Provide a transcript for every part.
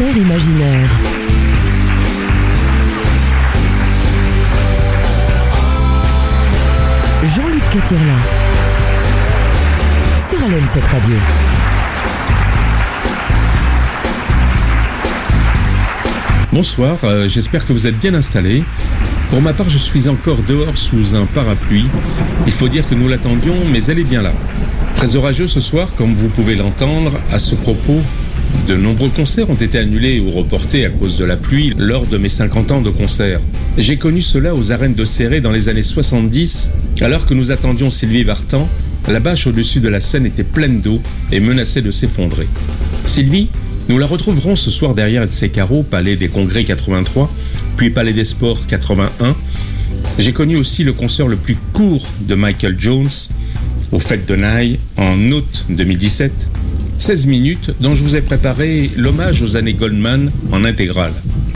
imaginaire. Jean-Luc Caturla. Sur LM7 Radio. Bonsoir, euh, j'espère que vous êtes bien installés. Pour ma part, je suis encore dehors sous un parapluie. Il faut dire que nous l'attendions, mais elle est bien là. Très orageux ce soir, comme vous pouvez l'entendre. À ce propos, de nombreux concerts ont été annulés ou reportés à cause de la pluie lors de mes 50 ans de concert. J'ai connu cela aux arènes de Serré dans les années 70, alors que nous attendions Sylvie Vartan. La bâche au-dessus de la scène était pleine d'eau et menaçait de s'effondrer. Sylvie, nous la retrouverons ce soir derrière ses carreaux, Palais des Congrès 83, puis Palais des Sports 81. J'ai connu aussi le concert le plus court de Michael Jones, au Fête de Naï, en août 2017. 16 minutes dont je vous ai préparé l'hommage aux années Goldman en intégrale.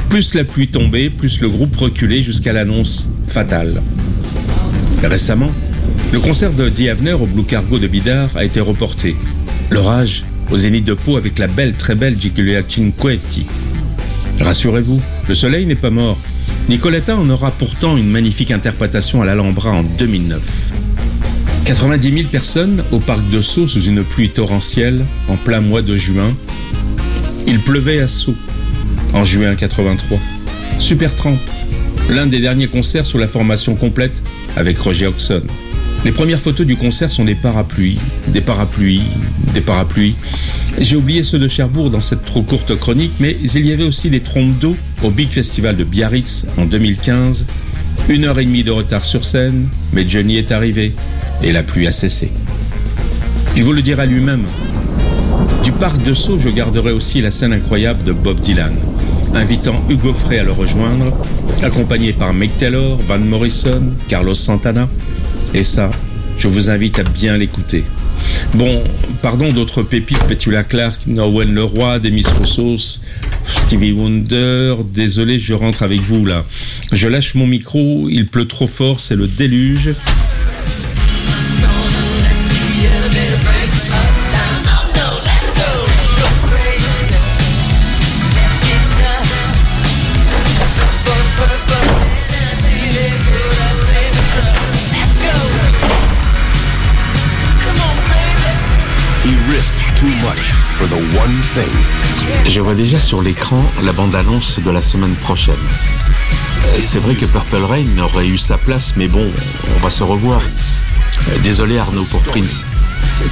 Plus la pluie tombait, plus le groupe reculait jusqu'à l'annonce fatale. Récemment, le concert de The Avener au Blue Cargo de Bidar a été reporté. L'orage au Zénith de Pau avec la belle, très belle Giulia Cinquetti. Rassurez-vous, le soleil n'est pas mort. Nicoletta en aura pourtant une magnifique interprétation à l'Alhambra en 2009. 90 000 personnes au parc de Sceaux sous une pluie torrentielle en plein mois de juin. Il pleuvait à Sceaux en juin 83. Super Tramp, l'un des derniers concerts sous la formation complète avec Roger Oxon. Les premières photos du concert sont des parapluies, des parapluies, des parapluies. J'ai oublié ceux de Cherbourg dans cette trop courte chronique, mais il y avait aussi des trompes d'eau au Big Festival de Biarritz en 2015. Une heure et demie de retard sur scène, mais Johnny est arrivé et la pluie a cessé. Il vous le dira lui-même. Du parc de Sceaux, je garderai aussi la scène incroyable de Bob Dylan, invitant Hugo Frey à le rejoindre, accompagné par Mick Taylor, Van Morrison, Carlos Santana, et ça, je vous invite à bien l'écouter. Bon, pardon d'autres pépites, Petula Clark, Norwen Leroy, Demis Roussos, Stevie Wonder, désolé, je rentre avec vous là. Je lâche mon micro, il pleut trop fort, c'est le déluge. Je vois déjà sur l'écran la bande-annonce de la semaine prochaine. C'est vrai que Purple Rain aurait eu sa place, mais bon, on va se revoir. Désolé Arnaud pour Prince.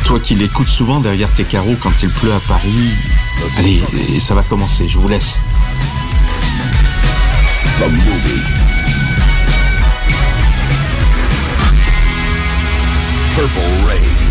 Toi qui l'écoutes souvent derrière tes carreaux quand il pleut à Paris. Allez, ça va commencer, je vous laisse. Purple Rain.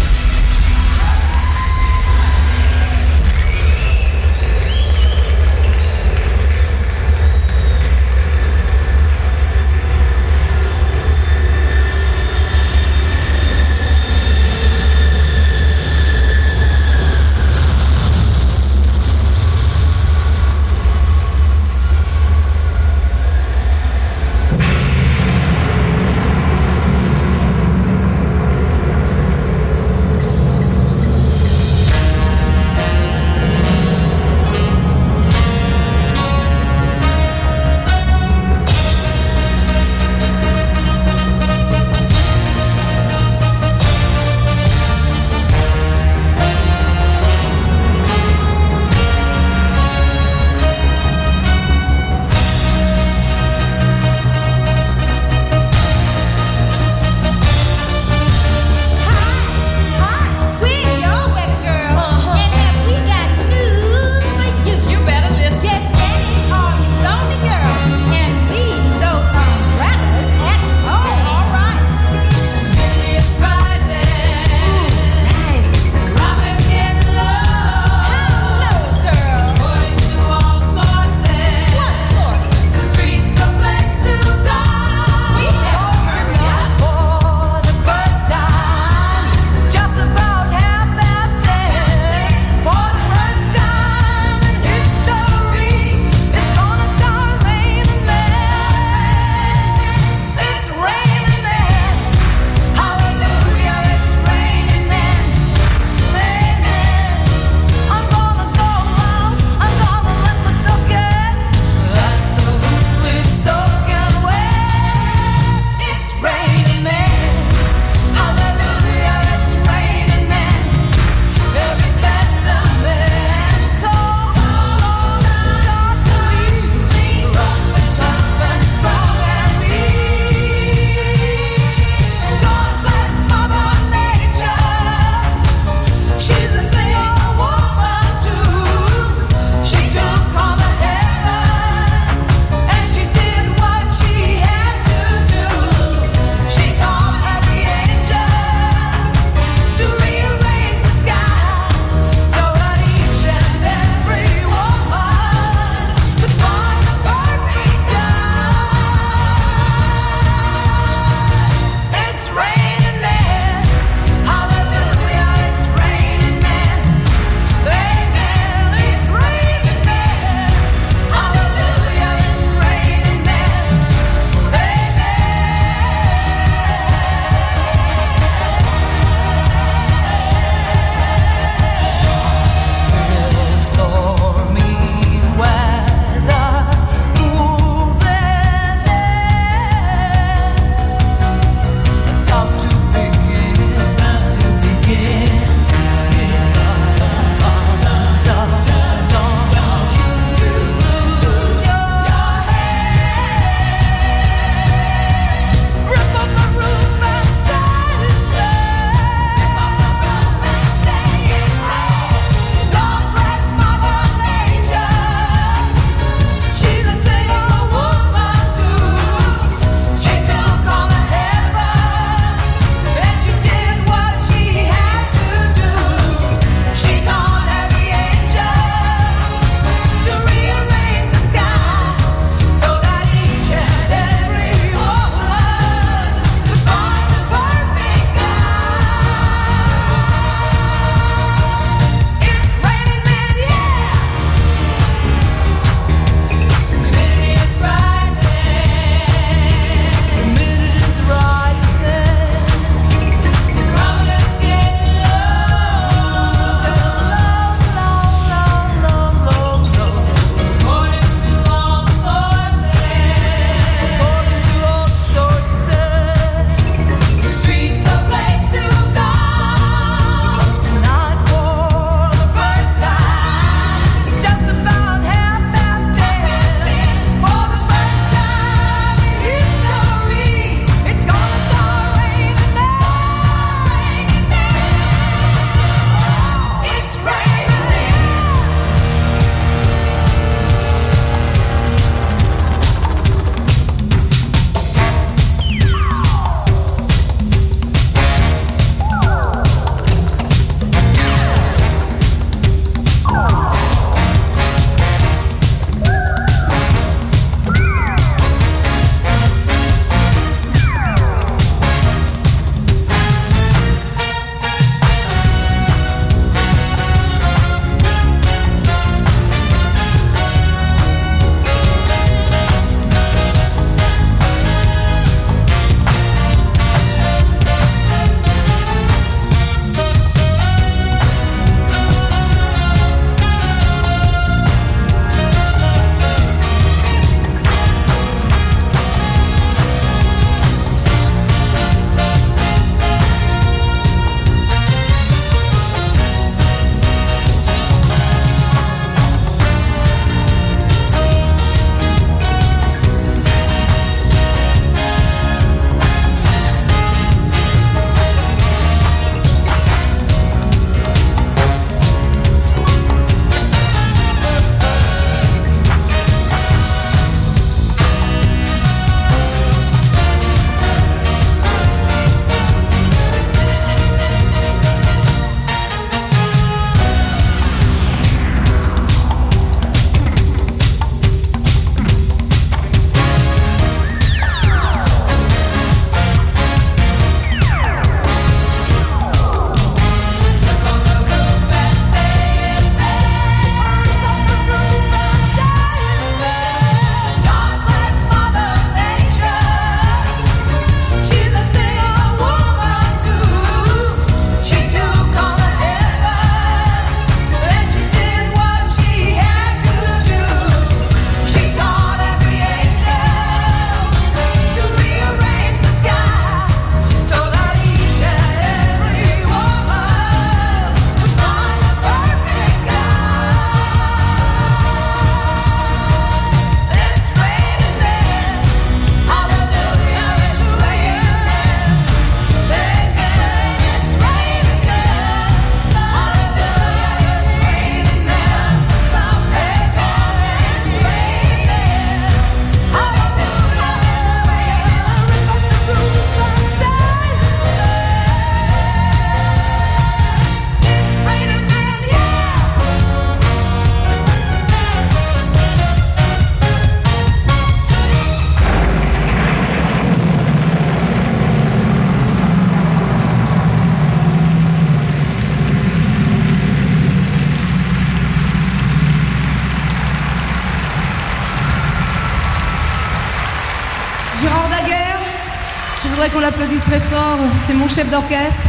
Voudrais qu'on l'applaudisse très fort. C'est mon chef d'orchestre,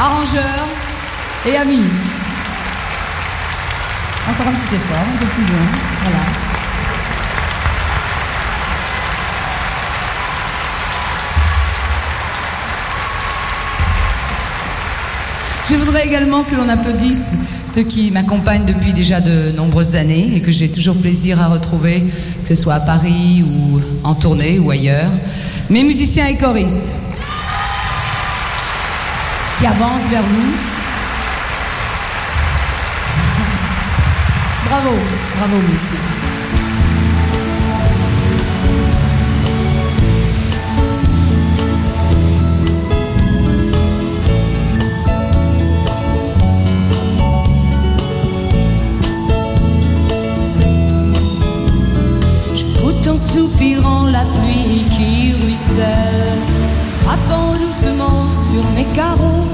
arrangeur et ami. Encore un petit effort, un peu plus loin. Voilà. Je voudrais également que l'on applaudisse ceux qui m'accompagnent depuis déjà de nombreuses années et que j'ai toujours plaisir à retrouver, que ce soit à Paris ou en tournée ou ailleurs. Mes musiciens et choristes qui avancent vers nous. Bravo, bravo, merci. Frappant doucement sur mes carreaux,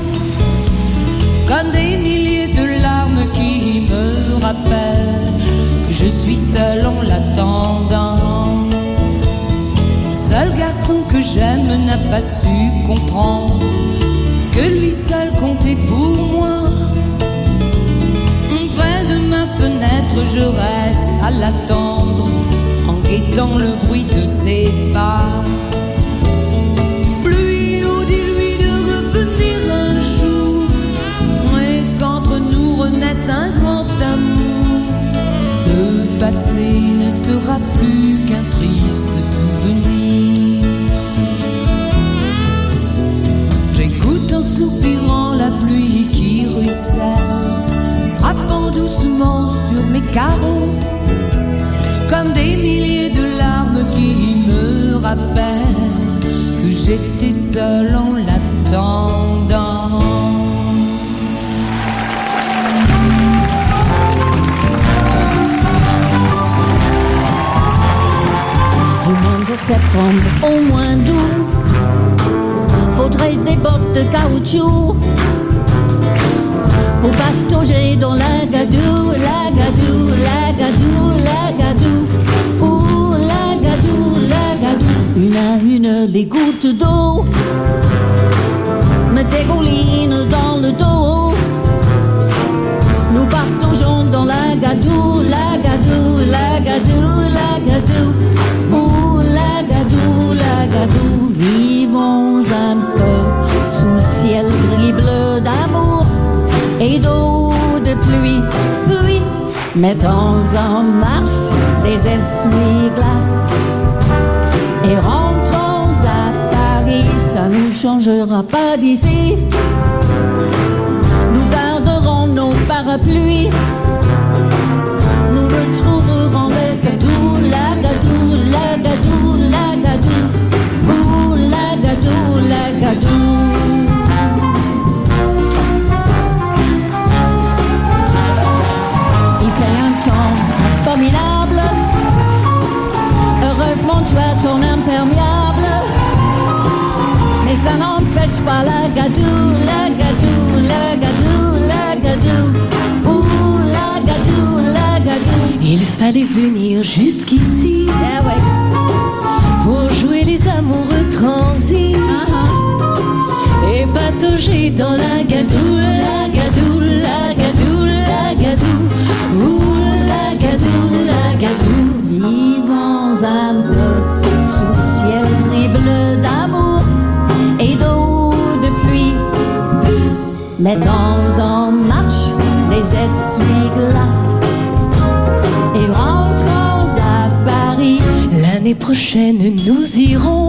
comme des milliers de larmes qui me rappellent que je suis seul en l'attendant. Seul garçon que j'aime n'a pas su comprendre que lui seul comptait pour moi. Près de ma fenêtre, je reste à l'attendre dans le bruit de ses pas. Renaisse un grand amour. Le passé ne sera plus qu'un triste souvenir. J'écoute en soupirant la pluie qui ruisselle, frappant doucement sur mes carreaux comme des milliers de larmes qui me rappellent que j'étais seul en l'attendant. Septembre au moins doux. Faudrait des bottes de caoutchouc pour patauger dans la gadoue, la gadoue, la gadoue, la gadoue. Ouh, la gadoue, la gadoue. Une à une, les gouttes d'eau me dégoulinent dans le dos. Nous pataugeons dans la gadoue, la gadoue, la gadoue, la gadoue. Gadoue. Vivons un peu sous le ciel gris bleu d'amour et d'eau de pluie. Puis, mettons en marche les essuie-glaces et rentrons à Paris. Ça ne changera pas d'ici. Nous garderons nos parapluies. Nous retrouverons le gadou, la gadou, la gadou, la gadou. Heureusement, tu as ton imperméable. Mais ça n'empêche pas la gadou, la gadou, la gadou, la gadou. Ouh, la gadou, la gadou. Il fallait venir jusqu'ici. Ouais. Pour jouer les amoureux transis. Uh-huh. Et patauger dans la gadou, prochaine, nous irons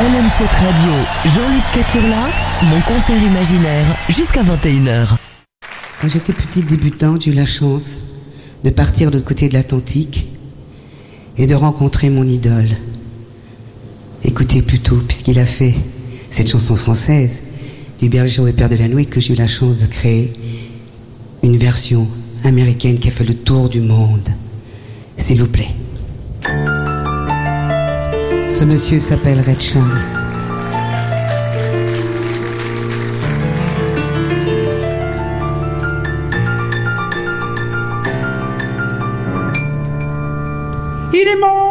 LM7 Radio, Jean-Luc Caturla, mon concert imaginaire jusqu'à 21h. Quand j'étais petite débutante, j'ai eu la chance de partir de l'autre côté de l'Atlantique et de rencontrer mon idole. Écoutez plutôt, puisqu'il a fait cette chanson française, Bergeau et Père de la Nuit, que j'ai eu la chance de créer une version américaine qui a fait le tour du monde. S'il vous plaît. Ce monsieur s'appelle Red Charles. Il est mort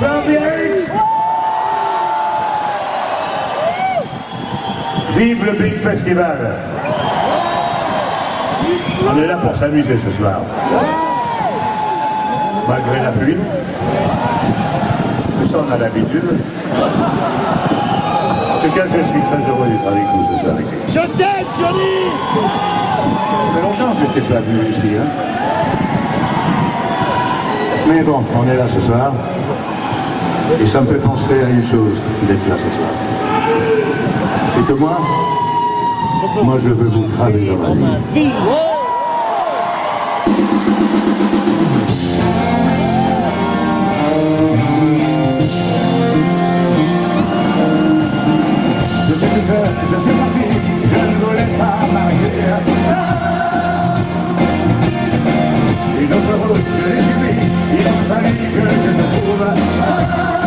Bonsoir Biarritz Vive le Big Festival On est là pour s'amuser ce soir. Malgré la pluie. Mais ça on a l'habitude. En tout cas, je suis très heureux d'être avec vous ce soir ici. Je t'aime, Johnny Ça fait longtemps que je n'étais pas venu ici. Hein. Mais bon, on est là ce soir. Et ça me fait penser à une chose d'être là ce soir. C'est que moi, moi je veux vous graver dans la vie. Je, suis parti, je ne voulais pas m'arrêter. Une autre route, je l'ai suivie, il a fallu que je te trouve.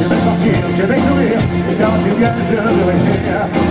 You're making me, you're making me, don't you get.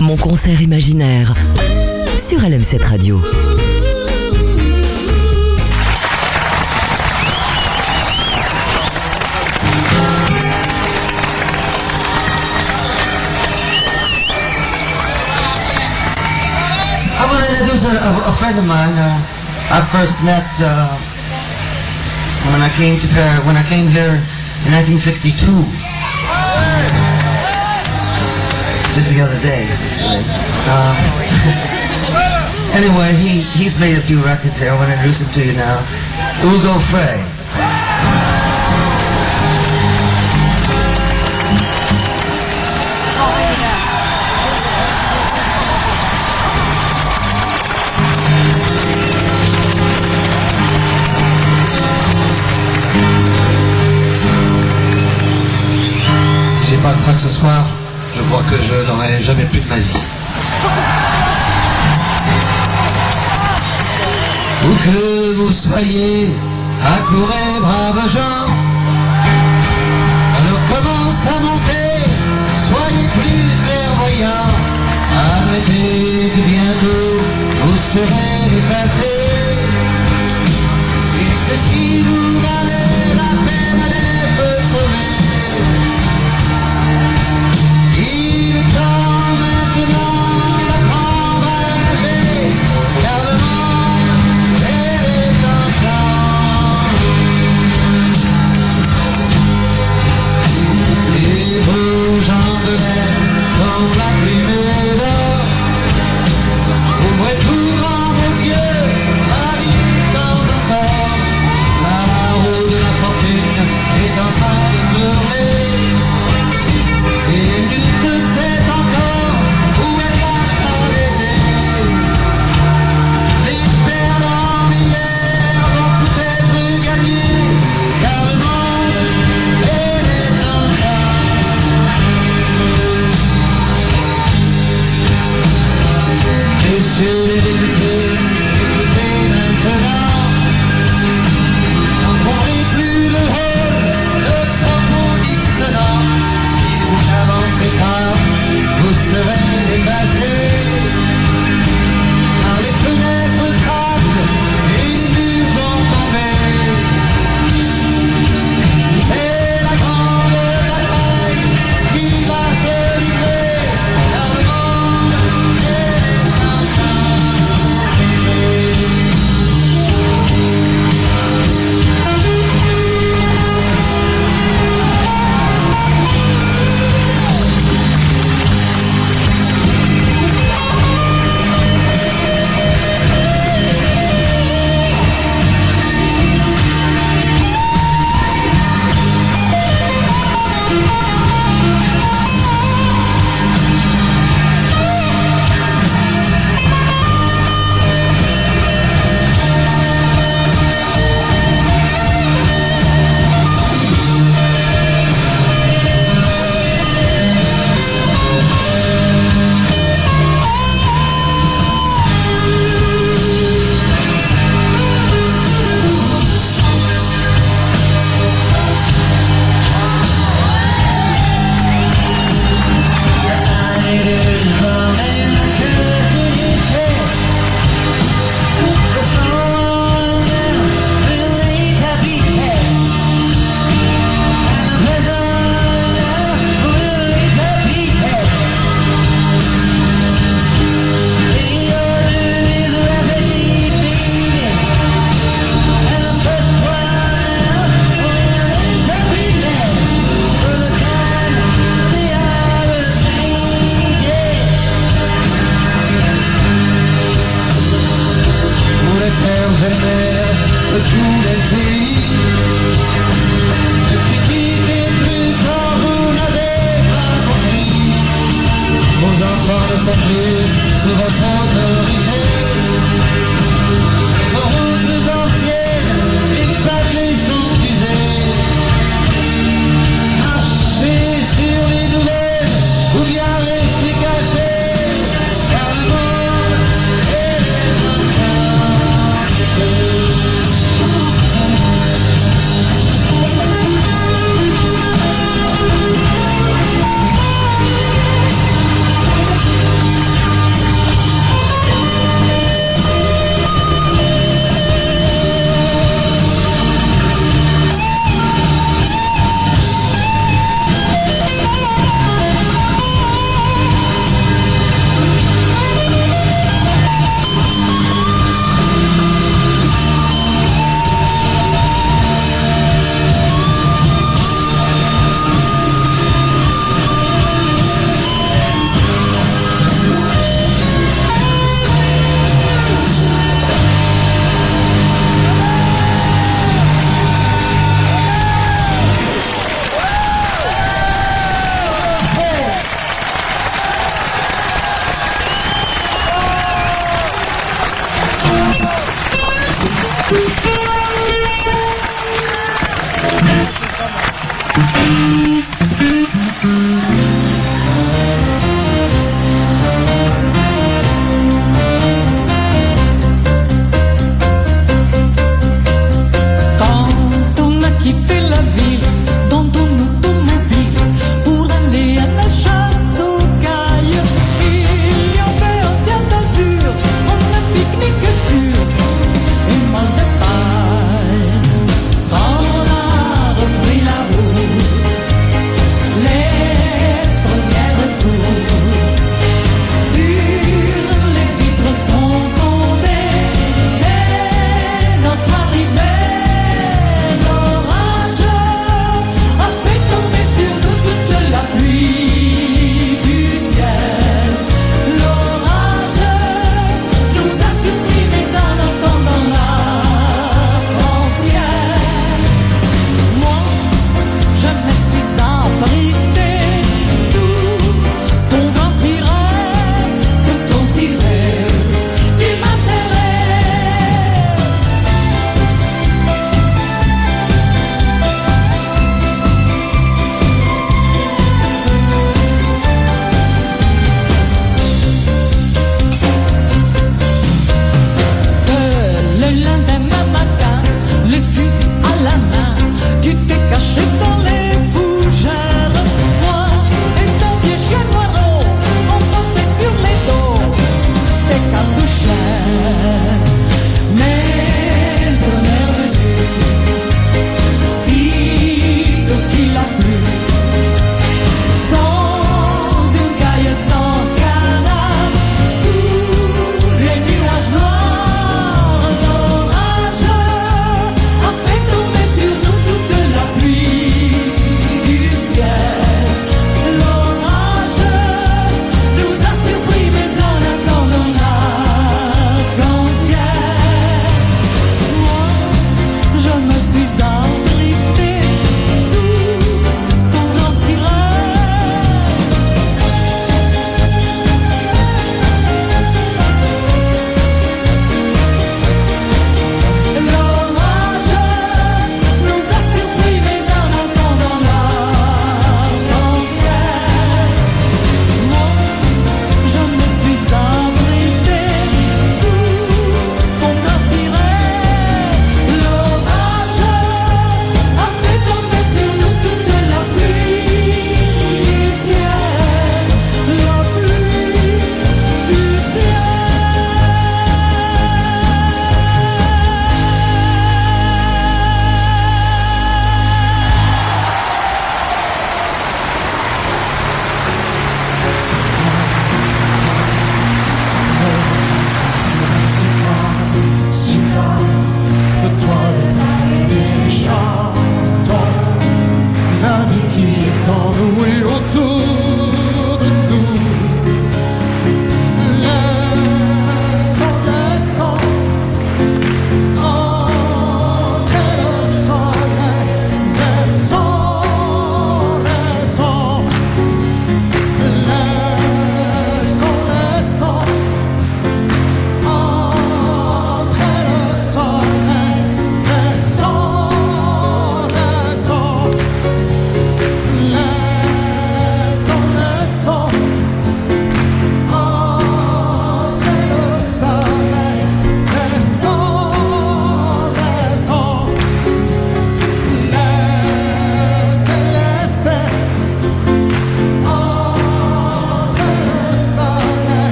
Mon concert imaginaire sur LM7 Radio. I want to a, a, a friend of mine. Uh, I first met uh, when I came to Paris, when I came here in 1962. Just the other day. Um, anyway, he, he's made a few records here. I want to introduce him to you now. Ugo Frey. Pas train ce soir, que je n'aurai jamais plus de ma vie. Où que vous soyez, accourez, braves gens. Alors commence à monter, soyez plus clairvoyants. Arrêtez que bientôt vous serez dépassés. Et que si vous valez la peine